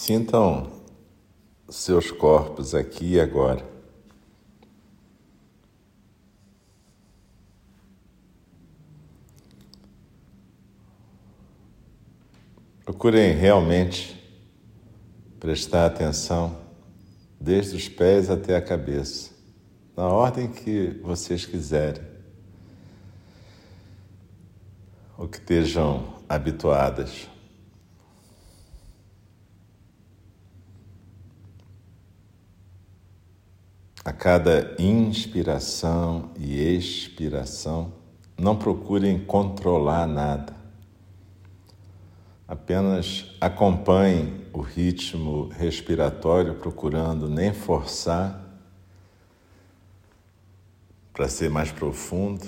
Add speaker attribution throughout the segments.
Speaker 1: Sintam seus corpos aqui e agora. Procurem realmente prestar atenção desde os pés até a cabeça, na ordem que vocês quiserem, ou que estejam habituadas. A cada inspiração e expiração, não procurem controlar nada. Apenas acompanhem o ritmo respiratório, procurando nem forçar para ser mais profundo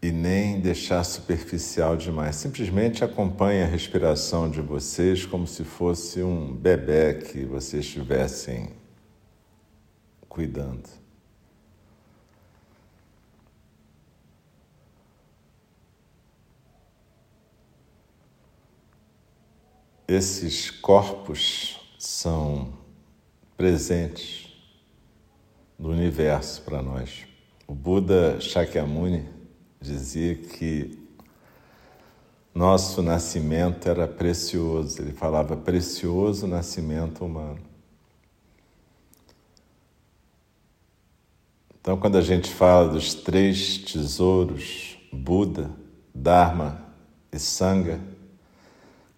Speaker 1: e nem deixar superficial demais. Simplesmente acompanhe a respiração de vocês como se fosse um bebê que vocês estivessem cuidando. Esses corpos são presentes no universo para nós. O Buda Shakyamuni dizia que nosso nascimento era precioso, ele falava precioso nascimento humano. Então, quando a gente fala dos três tesouros, Buda, Dharma e Sangha,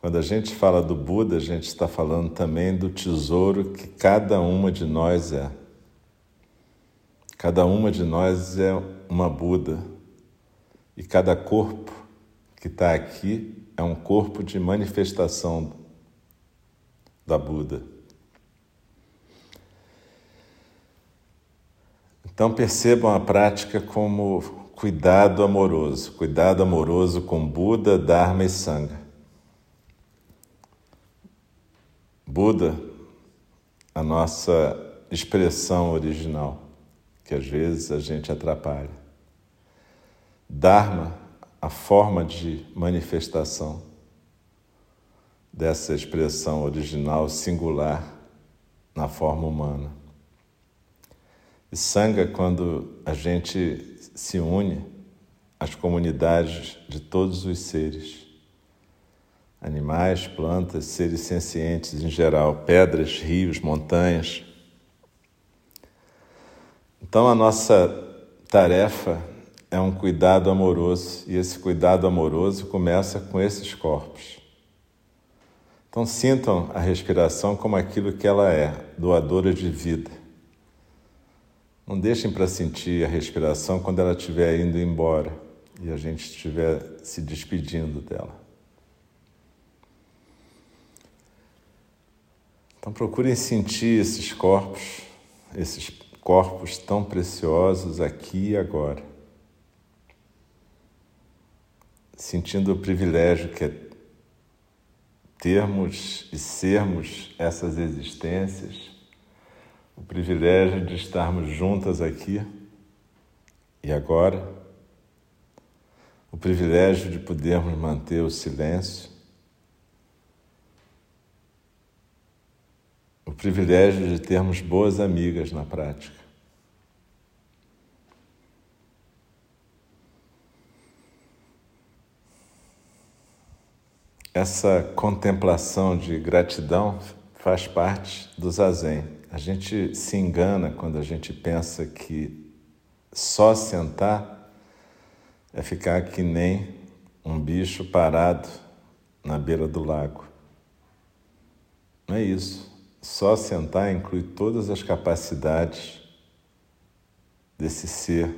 Speaker 1: quando a gente fala do Buda, a gente está falando também do tesouro que cada uma de nós é. Cada uma de nós é uma Buda e cada corpo que está aqui é um corpo de manifestação da Buda. Então percebam a prática como cuidado amoroso, cuidado amoroso com Buda, Dharma e Sangha. Buda, a nossa expressão original, que às vezes a gente atrapalha. Dharma, a forma de manifestação dessa expressão original singular na forma humana. E Sangha, quando a gente se une às comunidades de todos os seres, animais, plantas, seres sencientes em geral, pedras, rios, montanhas. Então a nossa tarefa é um cuidado amoroso e esse cuidado amoroso começa com esses corpos. Então sintam a respiração como aquilo que ela é, doadora de vida. Não deixem para sentir a respiração quando ela estiver indo embora e a gente estiver se despedindo dela. Então procurem sentir esses corpos, esses corpos tão preciosos aqui e agora. Sentindo o privilégio que é termos e sermos essas existências o privilégio de estarmos juntas aqui e agora, o privilégio de podermos manter o silêncio, o privilégio de termos boas amigas na prática. Essa contemplação de gratidão faz parte do zazen. A gente se engana quando a gente pensa que só sentar é ficar que nem um bicho parado na beira do lago. Não é isso. Só sentar inclui todas as capacidades desse ser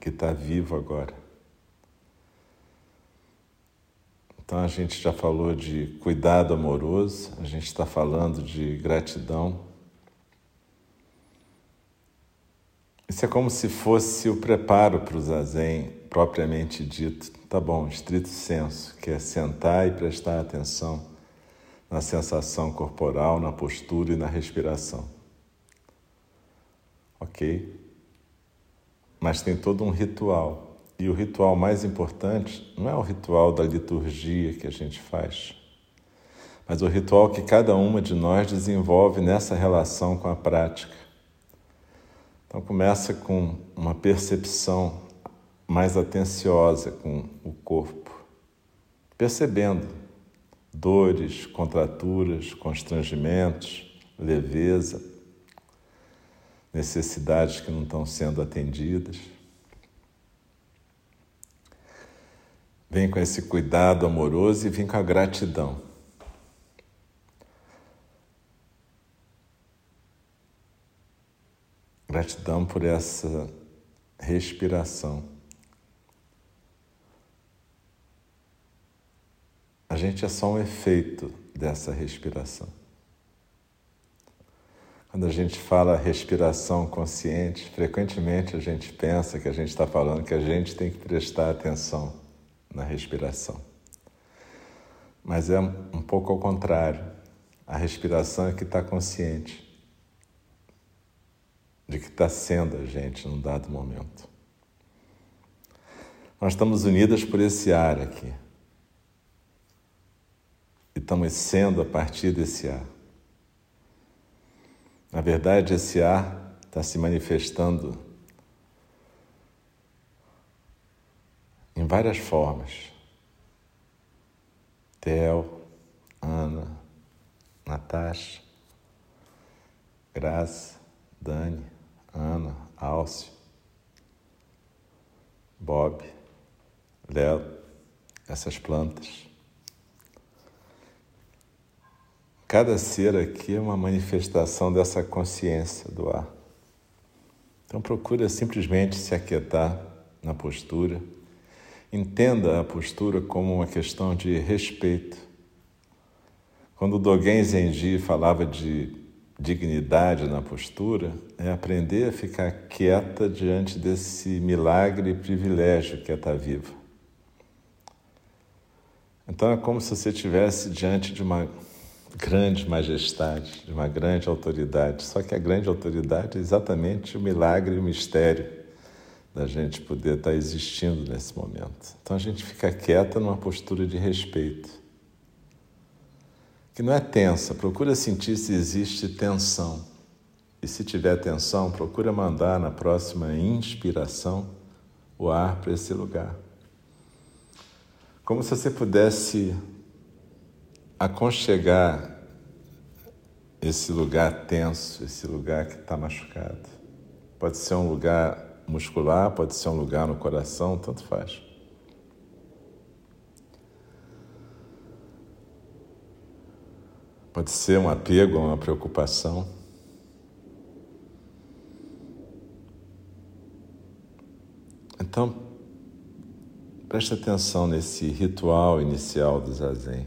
Speaker 1: que está vivo agora. Então a gente já falou de cuidado amoroso, a gente está falando de gratidão. Isso é como se fosse o preparo para o zazen propriamente dito, tá bom, estrito senso, que é sentar e prestar atenção na sensação corporal, na postura e na respiração. Ok? Mas tem todo um ritual. E o ritual mais importante não é o ritual da liturgia que a gente faz, mas o ritual que cada uma de nós desenvolve nessa relação com a prática. Então começa com uma percepção mais atenciosa com o corpo, percebendo dores, contraturas, constrangimentos, leveza, necessidades que não estão sendo atendidas. Vem com esse cuidado amoroso e vem com a gratidão. Gratidão por essa respiração. A gente é só um efeito dessa respiração. Quando a gente fala respiração consciente, frequentemente a gente pensa que a gente está falando que a gente tem que prestar atenção na respiração. Mas é um pouco ao contrário. A respiração é que está consciente de que está sendo a gente num dado momento. Nós estamos unidas por esse ar aqui. E estamos sendo a partir desse ar. Na verdade, esse ar está se manifestando em várias formas. Theo, Ana, Natasha, Graça, Dani, Ana, Alcio, Bob, Léo, essas plantas. Cada ser aqui é uma manifestação dessa consciência do ar. Então procura simplesmente se aquietar na postura. Entenda a postura como uma questão de respeito. Quando Dogen Zenji falava de dignidade na postura, é aprender a ficar quieta diante desse milagre e privilégio que é estar viva. Então é como se você estivesse diante de uma grande majestade, de uma grande autoridade. Só que a grande autoridade é exatamente o milagre e o mistério da gente poder estar existindo nesse momento. Então a gente fica quieta numa postura de respeito. Que não é tensa, procura sentir se existe tensão. E se tiver tensão, procura mandar na próxima inspiração o ar para esse lugar. Como se você pudesse aconchegar esse lugar tenso, esse lugar que está machucado. Pode ser um lugar muscular, pode ser um lugar no coração, tanto faz. Pode ser um apego, uma preocupação. Então, preste atenção nesse ritual inicial do Zazen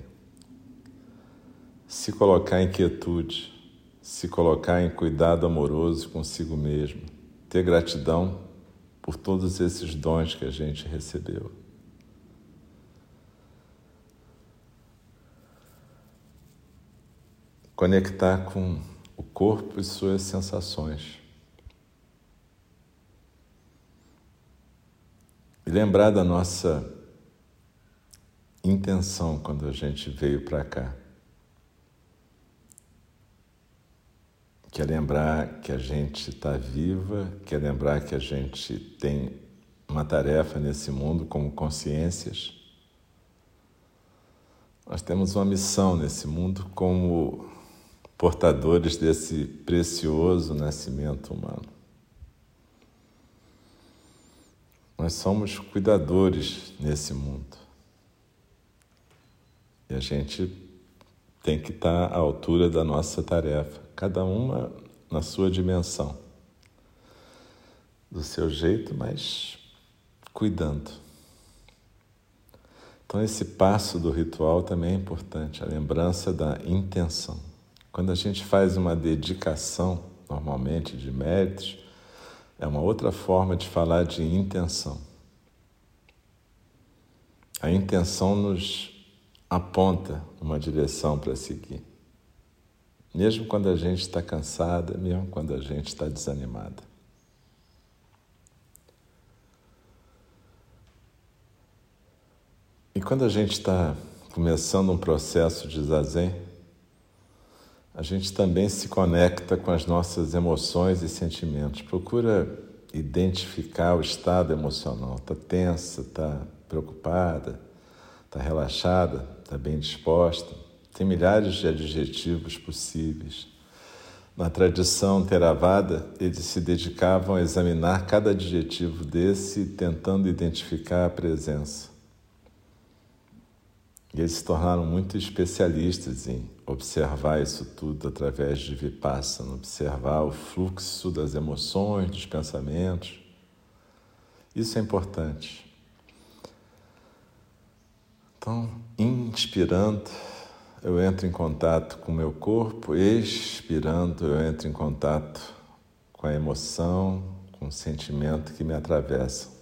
Speaker 1: se colocar em quietude, se colocar em cuidado amoroso consigo mesmo, ter gratidão por todos esses dons que a gente recebeu. Conectar com o corpo e suas sensações. E lembrar da nossa intenção quando a gente veio para cá. quer lembrar que a gente está viva, quer lembrar que a gente tem uma tarefa nesse mundo como consciências. Nós temos uma missão nesse mundo como portadores desse precioso nascimento humano. Nós somos cuidadores nesse mundo. E a gente tem que estar à altura da nossa tarefa cada uma na sua dimensão, do seu jeito, mas cuidando. Então, esse passo do ritual também é importante, a lembrança da intenção. Quando a gente faz uma dedicação, normalmente de méritos, é uma outra forma de falar de intenção. A intenção nos aponta uma direção para seguir mesmo quando a gente está cansada, mesmo quando a gente está desanimada. E quando a gente está começando um processo de zazen, a gente também se conecta com as nossas emoções e sentimentos. Procura identificar o estado emocional. Está tensa, está preocupada, está relaxada, está bem disposta. Tem milhares de adjetivos possíveis. Na tradição Theravada, eles se dedicavam a examinar cada adjetivo desse, tentando identificar a presença. E eles se tornaram muito especialistas em observar isso tudo através de Vipassana, observar o fluxo das emoções, dos pensamentos. Isso é importante. Então, inspirando, eu entro em contato com o meu corpo, expirando, eu entro em contato com a emoção, com o sentimento que me atravessa.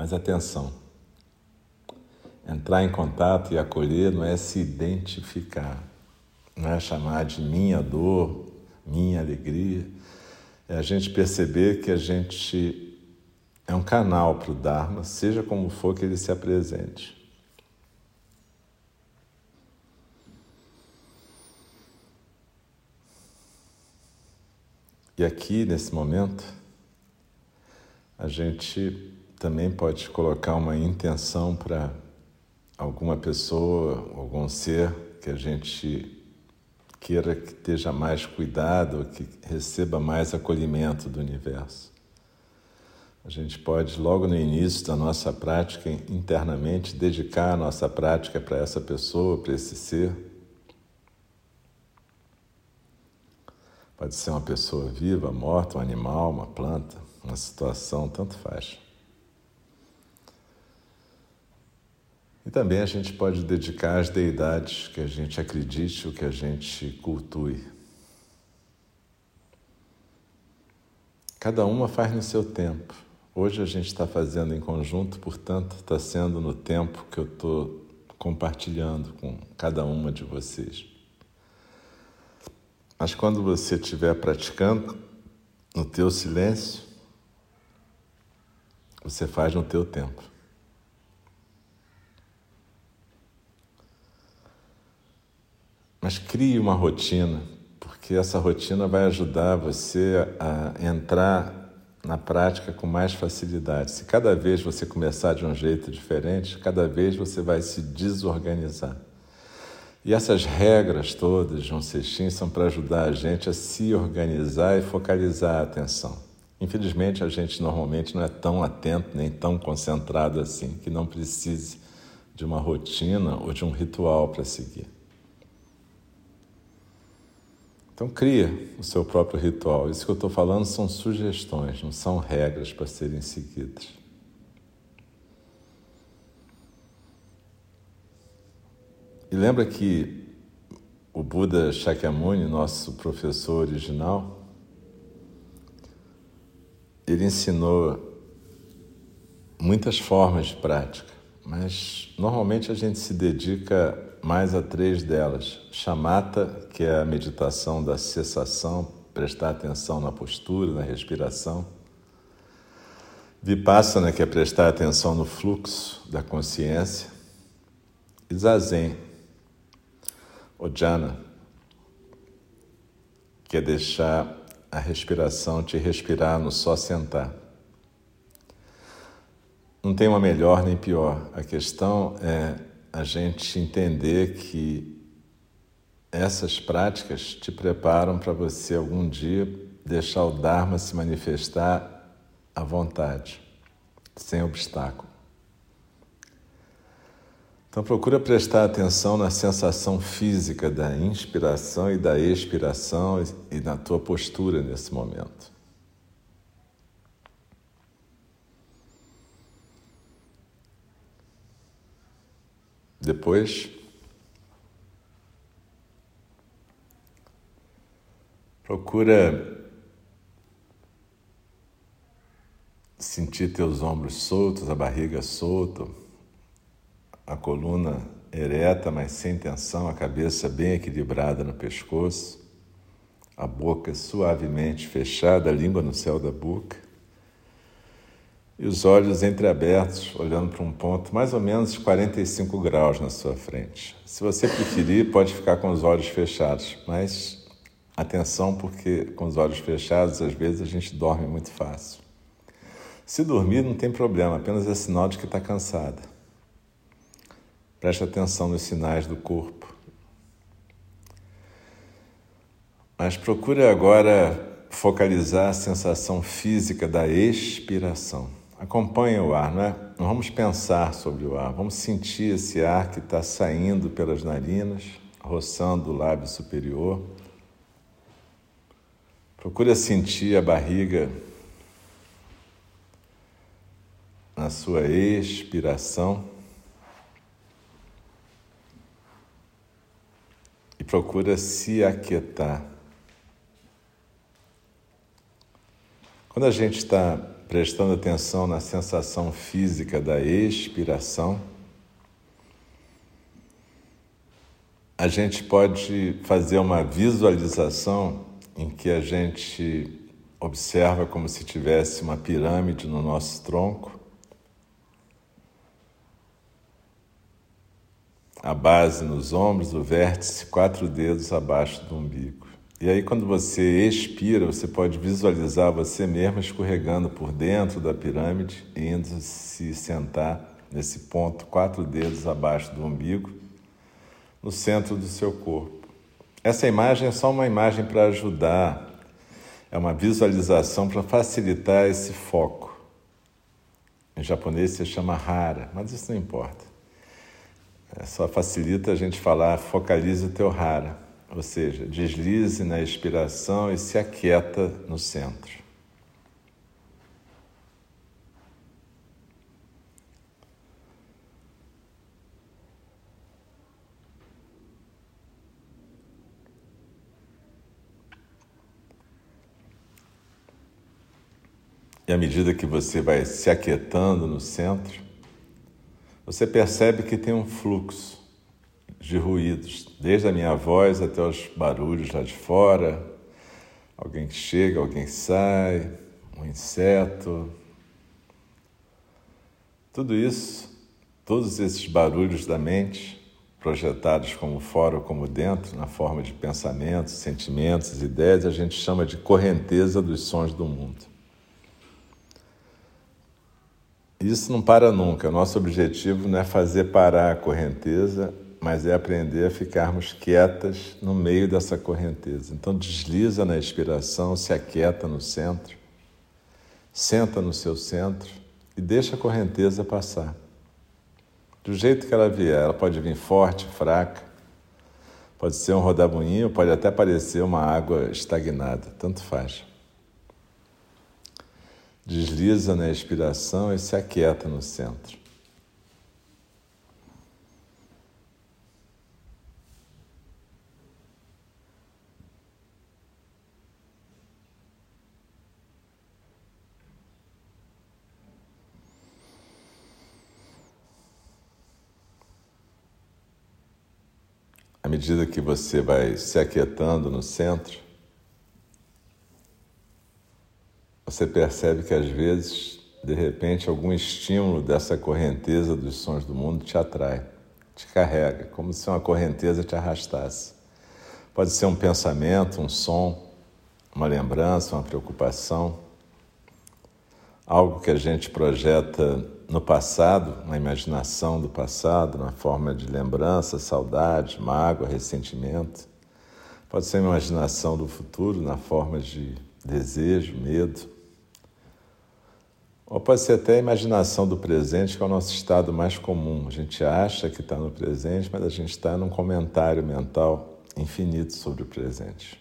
Speaker 1: Mas atenção, entrar em contato e acolher não é se identificar, não é chamar de minha dor, minha alegria, é a gente perceber que a gente é um canal para o Dharma, seja como for que ele se apresente. E aqui, nesse momento, a gente também pode colocar uma intenção para alguma pessoa, algum ser que a gente queira que esteja mais cuidado, que receba mais acolhimento do universo. A gente pode, logo no início da nossa prática, internamente, dedicar a nossa prática para essa pessoa, para esse ser. Pode ser uma pessoa viva, morta, um animal, uma planta, uma situação, tanto faz. E também a gente pode dedicar às deidades que a gente acredite ou que a gente cultue. Cada uma faz no seu tempo. Hoje a gente está fazendo em conjunto, portanto, está sendo no tempo que eu estou compartilhando com cada uma de vocês. Mas quando você estiver praticando no teu silêncio, você faz no teu tempo. Mas crie uma rotina, porque essa rotina vai ajudar você a entrar na prática com mais facilidade. Se cada vez você começar de um jeito diferente, cada vez você vai se desorganizar. E essas regras todas de um cestinho são para ajudar a gente a se organizar e focalizar a atenção. Infelizmente, a gente normalmente não é tão atento nem tão concentrado assim, que não precise de uma rotina ou de um ritual para seguir. Então cria o seu próprio ritual. Isso que eu estou falando são sugestões, não são regras para serem seguidas. E lembra que o Buda Shakyamuni, nosso professor original, ele ensinou muitas formas de prática, mas normalmente a gente se dedica mais a três delas. Chamata, que é a meditação da cessação, prestar atenção na postura, na respiração. Vipassana, que é prestar atenção no fluxo da consciência. E Zazen, Ojana, que é deixar a respiração te respirar no só sentar. Não tem uma melhor nem pior. A questão é a gente entender que essas práticas te preparam para você algum dia deixar o Dharma se manifestar à vontade, sem obstáculo. Então procura prestar atenção na sensação física da inspiração e da expiração e na tua postura nesse momento. Depois, procura sentir teus ombros soltos, a barriga solta, a coluna ereta, mas sem tensão, a cabeça bem equilibrada no pescoço, a boca suavemente fechada, a língua no céu da boca. E os olhos entreabertos, olhando para um ponto mais ou menos 45 graus na sua frente. Se você preferir, pode ficar com os olhos fechados, mas atenção, porque com os olhos fechados, às vezes a gente dorme muito fácil. Se dormir, não tem problema, apenas é sinal de que está cansada. Preste atenção nos sinais do corpo. Mas procure agora focalizar a sensação física da expiração. Acompanhe o ar, não é? Vamos pensar sobre o ar, vamos sentir esse ar que está saindo pelas narinas, roçando o lábio superior. Procure sentir a barriga na sua expiração. E procura se aquietar. Quando a gente está prestando atenção na sensação física da expiração, a gente pode fazer uma visualização em que a gente observa como se tivesse uma pirâmide no nosso tronco, a base nos ombros, o vértice quatro dedos abaixo do umbigo. E aí, quando você expira, você pode visualizar você mesmo escorregando por dentro da pirâmide indo se sentar nesse ponto, quatro dedos abaixo do umbigo, no centro do seu corpo. Essa imagem é só uma imagem para ajudar, é uma visualização para facilitar esse foco. Em japonês se chama hara, mas isso não importa. É só facilita a gente falar, focalize o teu hara. Ou seja, deslize na expiração e se aquieta no centro. E à medida que você vai se aquietando no centro, você percebe que tem um fluxo de ruídos, desde a minha voz até os barulhos lá de fora, alguém que chega, alguém que sai, um inseto. Tudo isso, todos esses barulhos da mente, projetados como fora ou como dentro, na forma de pensamentos, sentimentos, ideias, a gente chama de correnteza dos sons do mundo. Isso não para nunca. Nosso objetivo não é fazer parar a correnteza, mas é aprender a ficarmos quietas no meio dessa correnteza. Então desliza na expiração, se aquieta no centro, senta no seu centro e deixa a correnteza passar. Do jeito que ela vier, ela pode vir forte, fraca, pode ser um rodamuinho, pode até parecer uma água estagnada, tanto faz. Desliza na expiração e se aquieta no centro. Medida que você vai se aquietando no centro, você percebe que às vezes, de repente, algum estímulo dessa correnteza dos sons do mundo te atrai, te carrega, como se uma correnteza te arrastasse. Pode ser um pensamento, um som, uma lembrança, uma preocupação, algo que a gente projeta no passado, na imaginação do passado, na forma de lembrança, saudade, mágoa, ressentimento. Pode ser a imaginação do futuro na forma de desejo, medo. Ou pode ser até a imaginação do presente, que é o nosso estado mais comum. A gente acha que está no presente, mas a gente está num comentário mental infinito sobre o presente.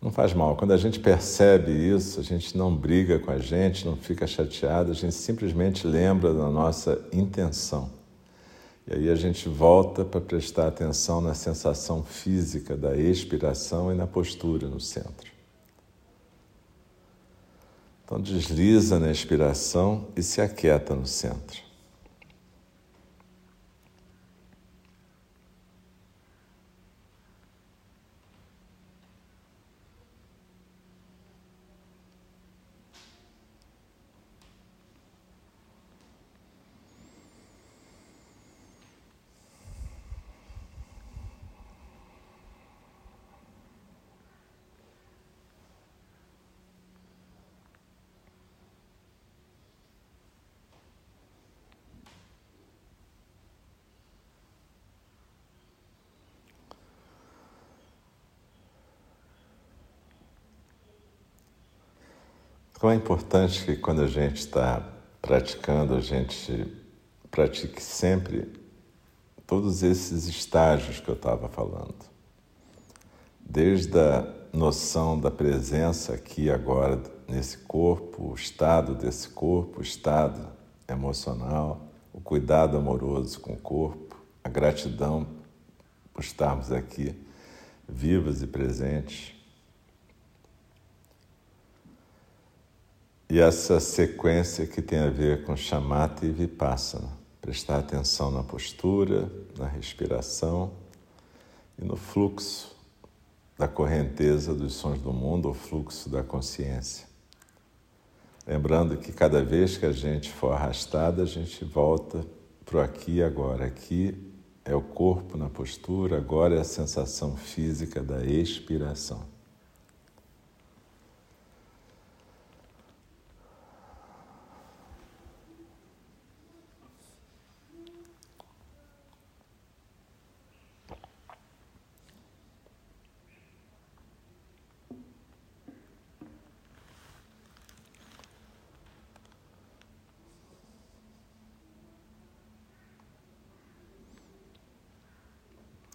Speaker 1: Não faz mal. Quando a gente percebe isso, a gente não briga com a gente, não fica chateado, a gente simplesmente lembra da nossa intenção. E aí a gente volta para prestar atenção na sensação física da expiração e na postura no centro. Então desliza na expiração e se aquieta no centro. Então é importante que quando a gente está praticando, a gente pratique sempre todos esses estágios que eu estava falando. Desde a noção da presença aqui agora nesse corpo, o estado desse corpo, o estado emocional, o cuidado amoroso com o corpo, a gratidão por estarmos aqui vivos e presentes. E essa sequência que tem a ver com chamata e vipassana. Prestar atenção na postura, na respiração e no fluxo da correnteza dos sons do mundo, o fluxo da consciência. Lembrando que cada vez que a gente for arrastado, a gente volta para o aqui e agora. Aqui é o corpo na postura, agora é a sensação física da expiração.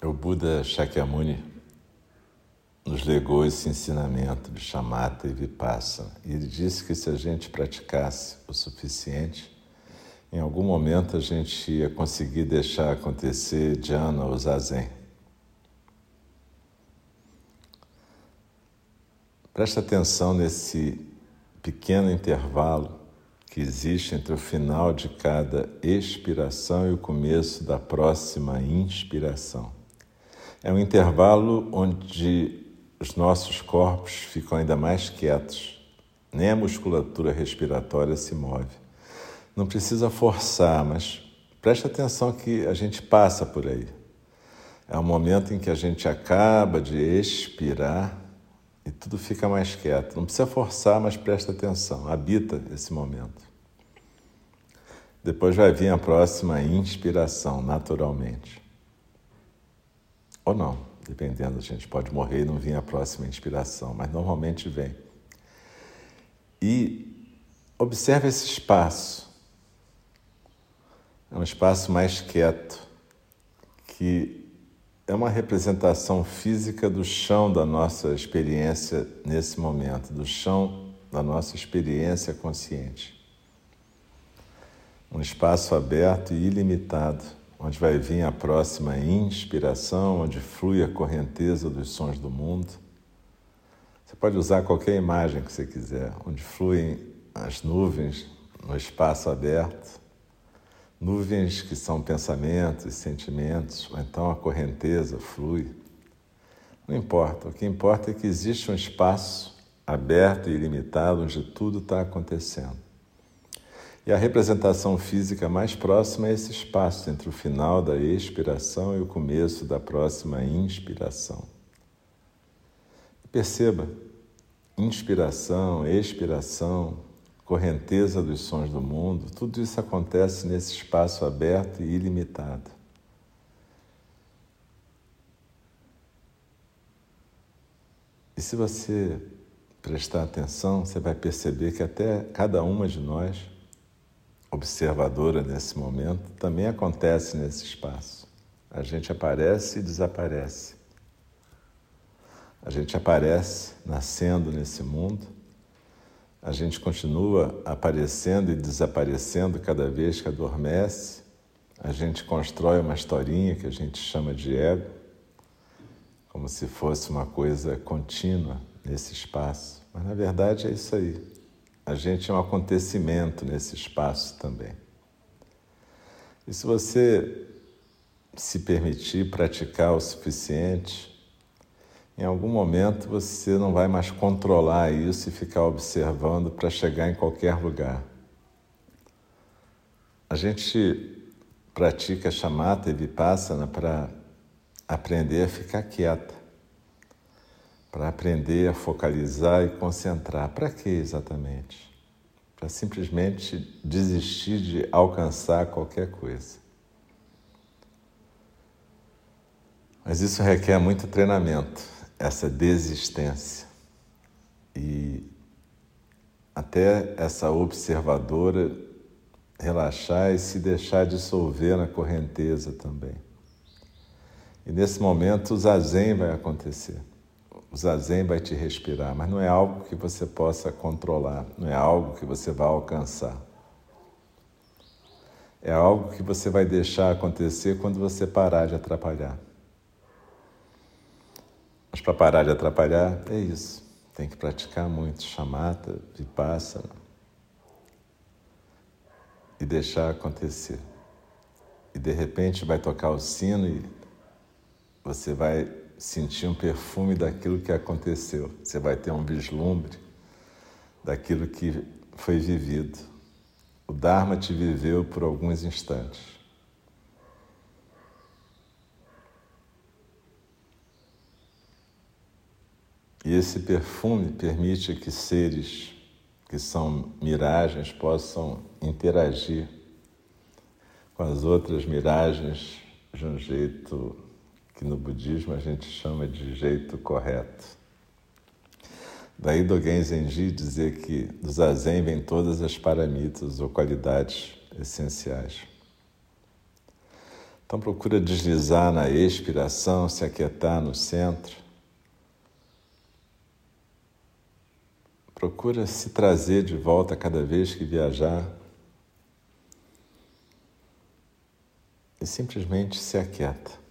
Speaker 1: O Buda Shakyamuni nos legou esse ensinamento de chamata e vipassana. E ele disse que se a gente praticasse o suficiente, em algum momento a gente ia conseguir deixar acontecer jhana ou zazen. Presta atenção nesse pequeno intervalo que existe entre o final de cada expiração e o começo da próxima inspiração. É um intervalo onde os nossos corpos ficam ainda mais quietos, nem a musculatura respiratória se move. Não precisa forçar, mas preste atenção que a gente passa por aí. É um momento em que a gente acaba de expirar e tudo fica mais quieto. Não precisa forçar, mas presta atenção, habita esse momento. Depois vai vir a próxima inspiração, naturalmente. Ou não, dependendo, a gente pode morrer e não vir a próxima inspiração, mas normalmente vem. E observe esse espaço. É um espaço mais quieto, que é uma representação física do chão da nossa experiência nesse momento, do chão da nossa experiência consciente. Um espaço aberto e ilimitado onde vai vir a próxima inspiração, onde flui a correnteza dos sons do mundo. Você pode usar qualquer imagem que você quiser, onde fluem as nuvens no espaço aberto, nuvens que são pensamentos e sentimentos, ou então a correnteza flui. Não importa, o que importa é que existe um espaço aberto e ilimitado onde tudo está acontecendo. E a representação física mais próxima é esse espaço entre o final da expiração e o começo da próxima inspiração. Perceba, inspiração, expiração, correnteza dos sons do mundo, tudo isso acontece nesse espaço aberto e ilimitado. E se você prestar atenção, você vai perceber que até cada uma de nós observadora nesse momento também acontece nesse espaço. A gente aparece e desaparece. A gente aparece nascendo nesse mundo, a gente continua aparecendo e desaparecendo cada vez que adormece, a gente constrói uma historinha que a gente chama de ego, como se fosse uma coisa contínua nesse espaço. Mas na verdade é isso aí. A gente é um acontecimento nesse espaço também. E se você se permitir praticar o suficiente, em algum momento você não vai mais controlar isso e ficar observando para chegar em qualquer lugar. A gente pratica chamata e vipassana para aprender a ficar quieta para aprender a focalizar e concentrar. Para que exatamente? Para simplesmente desistir de alcançar qualquer coisa. Mas isso requer muito treinamento, essa desistência. E até essa observadora relaxar e se deixar dissolver na correnteza também. E nesse momento o zazen vai acontecer. O zazen vai te respirar, mas não é algo que você possa controlar, não é algo que você vai alcançar. É algo que você vai deixar acontecer quando você parar de atrapalhar. Mas para parar de atrapalhar, é isso. Tem que praticar muito chamata, vipassana e deixar acontecer. E de repente vai tocar o sino e você vai sentir um perfume daquilo que aconteceu. Você vai ter um vislumbre daquilo que foi vivido. O Dharma te viveu por alguns instantes. E esse perfume permite que seres que são miragens possam interagir com as outras miragens de um jeito que no budismo a gente chama de jeito correto. Daí Dogen Zenji dizer que do zazen vem todas as paramitas ou qualidades essenciais. Então procura deslizar na expiração, se aquietar no centro. Procura se trazer de volta cada vez que viajar. E simplesmente se aquieta.